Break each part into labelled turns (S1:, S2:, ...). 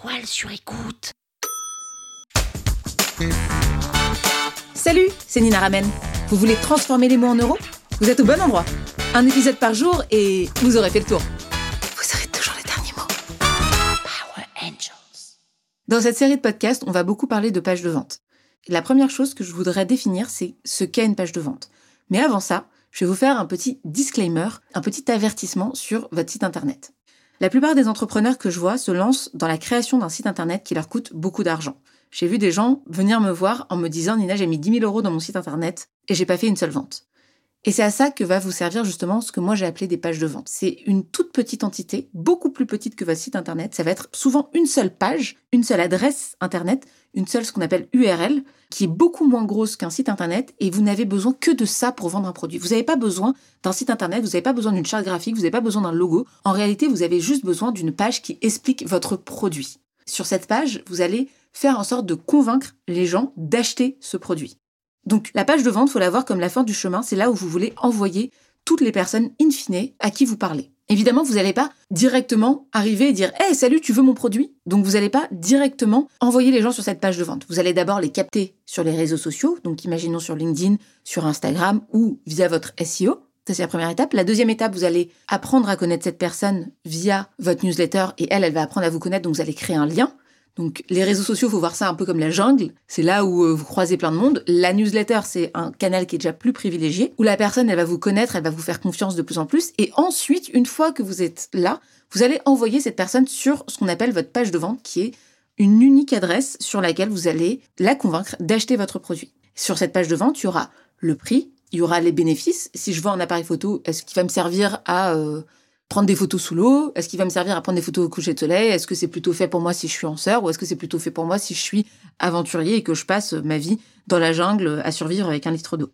S1: toile sur écoute.
S2: Salut, c'est Nina Ramen. Vous voulez transformer les mots en euros? Vous êtes au bon endroit. Un épisode par jour et vous aurez fait le tour. Vous aurez toujours les derniers mots.
S1: Power Angels.
S2: Dans cette série de podcasts, on va beaucoup parler de pages de vente. La première chose que je voudrais définir, c'est ce qu'est une page de vente. Mais avant ça, je vais vous faire un petit disclaimer, un petit avertissement sur votre site internet. La plupart des entrepreneurs que je vois se lancent dans la création d'un site internet qui leur coûte beaucoup d'argent. J'ai vu des gens venir me voir en me disant Nina, j'ai mis 10 000 euros dans mon site internet et j'ai pas fait une seule vente. Et c'est à ça que va vous servir justement ce que moi j'ai appelé des pages de vente. C'est une toute petite entité, beaucoup plus petite que votre site internet. Ça va être souvent une seule page, une seule adresse internet, une seule ce qu'on appelle URL, qui est beaucoup moins grosse qu'un site internet et vous n'avez besoin que de ça pour vendre un produit. Vous n'avez pas besoin d'un site internet, vous n'avez pas besoin d'une charte graphique, vous n'avez pas besoin d'un logo. En réalité, vous avez juste besoin d'une page qui explique votre produit. Sur cette page, vous allez faire en sorte de convaincre les gens d'acheter ce produit. Donc la page de vente, faut la voir comme la fin du chemin, c'est là où vous voulez envoyer toutes les personnes in fine à qui vous parlez. Évidemment, vous n'allez pas directement arriver et dire Hey, salut, tu veux mon produit? Donc, vous n'allez pas directement envoyer les gens sur cette page de vente. Vous allez d'abord les capter sur les réseaux sociaux, donc imaginons sur LinkedIn, sur Instagram ou via votre SEO. Ça, c'est la première étape. La deuxième étape, vous allez apprendre à connaître cette personne via votre newsletter et elle, elle va apprendre à vous connaître, donc vous allez créer un lien. Donc les réseaux sociaux, faut voir ça un peu comme la jungle. C'est là où euh, vous croisez plein de monde. La newsletter, c'est un canal qui est déjà plus privilégié, où la personne, elle va vous connaître, elle va vous faire confiance de plus en plus. Et ensuite, une fois que vous êtes là, vous allez envoyer cette personne sur ce qu'on appelle votre page de vente, qui est une unique adresse sur laquelle vous allez la convaincre d'acheter votre produit. Sur cette page de vente, il y aura le prix, il y aura les bénéfices. Si je vends un appareil photo, est-ce qu'il va me servir à euh, prendre des photos sous l'eau Est-ce qu'il va me servir à prendre des photos au coucher de soleil Est-ce que c'est plutôt fait pour moi si je suis en sœur ou est-ce que c'est plutôt fait pour moi si je suis aventurier et que je passe ma vie dans la jungle à survivre avec un litre d'eau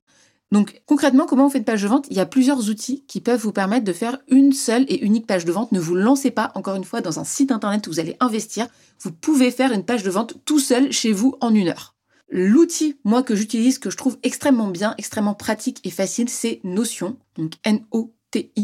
S2: donc concrètement, comment on fait une page de vente? Il y a plusieurs outils qui peuvent vous permettre de faire une seule et unique page de vente. Ne vous lancez pas, encore une fois, dans un site internet où vous allez investir. Vous pouvez faire une page de vente tout seul chez vous en une heure. L'outil, moi, que j'utilise, que je trouve extrêmement bien, extrêmement pratique et facile, c'est Notion, donc N-O-T-I-O-N.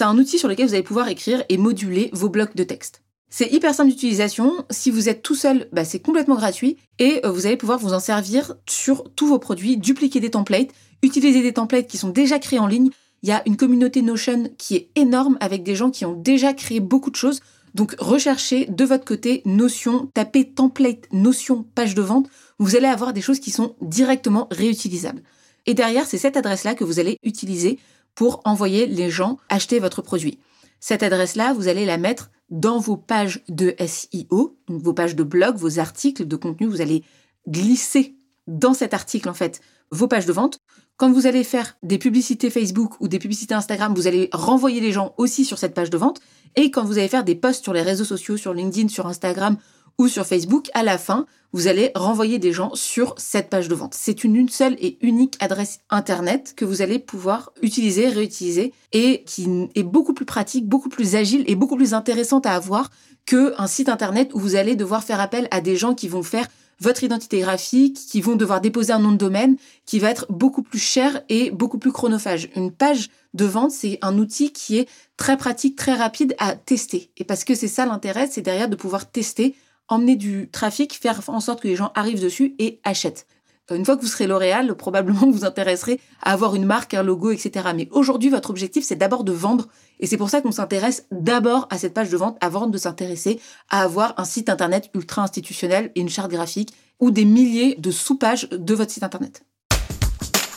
S2: C'est un outil sur lequel vous allez pouvoir écrire et moduler vos blocs de texte. C'est hyper simple d'utilisation. Si vous êtes tout seul, bah, c'est complètement gratuit et euh, vous allez pouvoir vous en servir sur tous vos produits, dupliquer des templates, utiliser des templates qui sont déjà créés en ligne. Il y a une communauté Notion qui est énorme avec des gens qui ont déjà créé beaucoup de choses. Donc recherchez de votre côté Notion, tapez template Notion page de vente. Vous allez avoir des choses qui sont directement réutilisables. Et derrière, c'est cette adresse-là que vous allez utiliser pour envoyer les gens acheter votre produit. Cette adresse-là, vous allez la mettre dans vos pages de SEO, vos pages de blog, vos articles de contenu, vous allez glisser dans cet article en fait vos pages de vente. Quand vous allez faire des publicités Facebook ou des publicités Instagram, vous allez renvoyer les gens aussi sur cette page de vente. Et quand vous allez faire des posts sur les réseaux sociaux, sur LinkedIn, sur Instagram ou sur Facebook, à la fin, vous allez renvoyer des gens sur cette page de vente. C'est une, seule et unique adresse Internet que vous allez pouvoir utiliser, réutiliser et qui est beaucoup plus pratique, beaucoup plus agile et beaucoup plus intéressante à avoir qu'un site Internet où vous allez devoir faire appel à des gens qui vont faire votre identité graphique, qui vont devoir déposer un nom de domaine qui va être beaucoup plus cher et beaucoup plus chronophage. Une page de vente, c'est un outil qui est très pratique, très rapide à tester. Et parce que c'est ça l'intérêt, c'est derrière de pouvoir tester emmener du trafic, faire en sorte que les gens arrivent dessus et achètent. Une fois que vous serez L'Oréal, probablement vous intéresserez à avoir une marque, un logo, etc. Mais aujourd'hui, votre objectif, c'est d'abord de vendre. Et c'est pour ça qu'on s'intéresse d'abord à cette page de vente avant de s'intéresser à avoir un site internet ultra institutionnel et une charte graphique ou des milliers de sous-pages de votre site internet.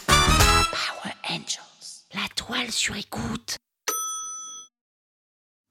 S1: Power Angels, la toile sur écoute.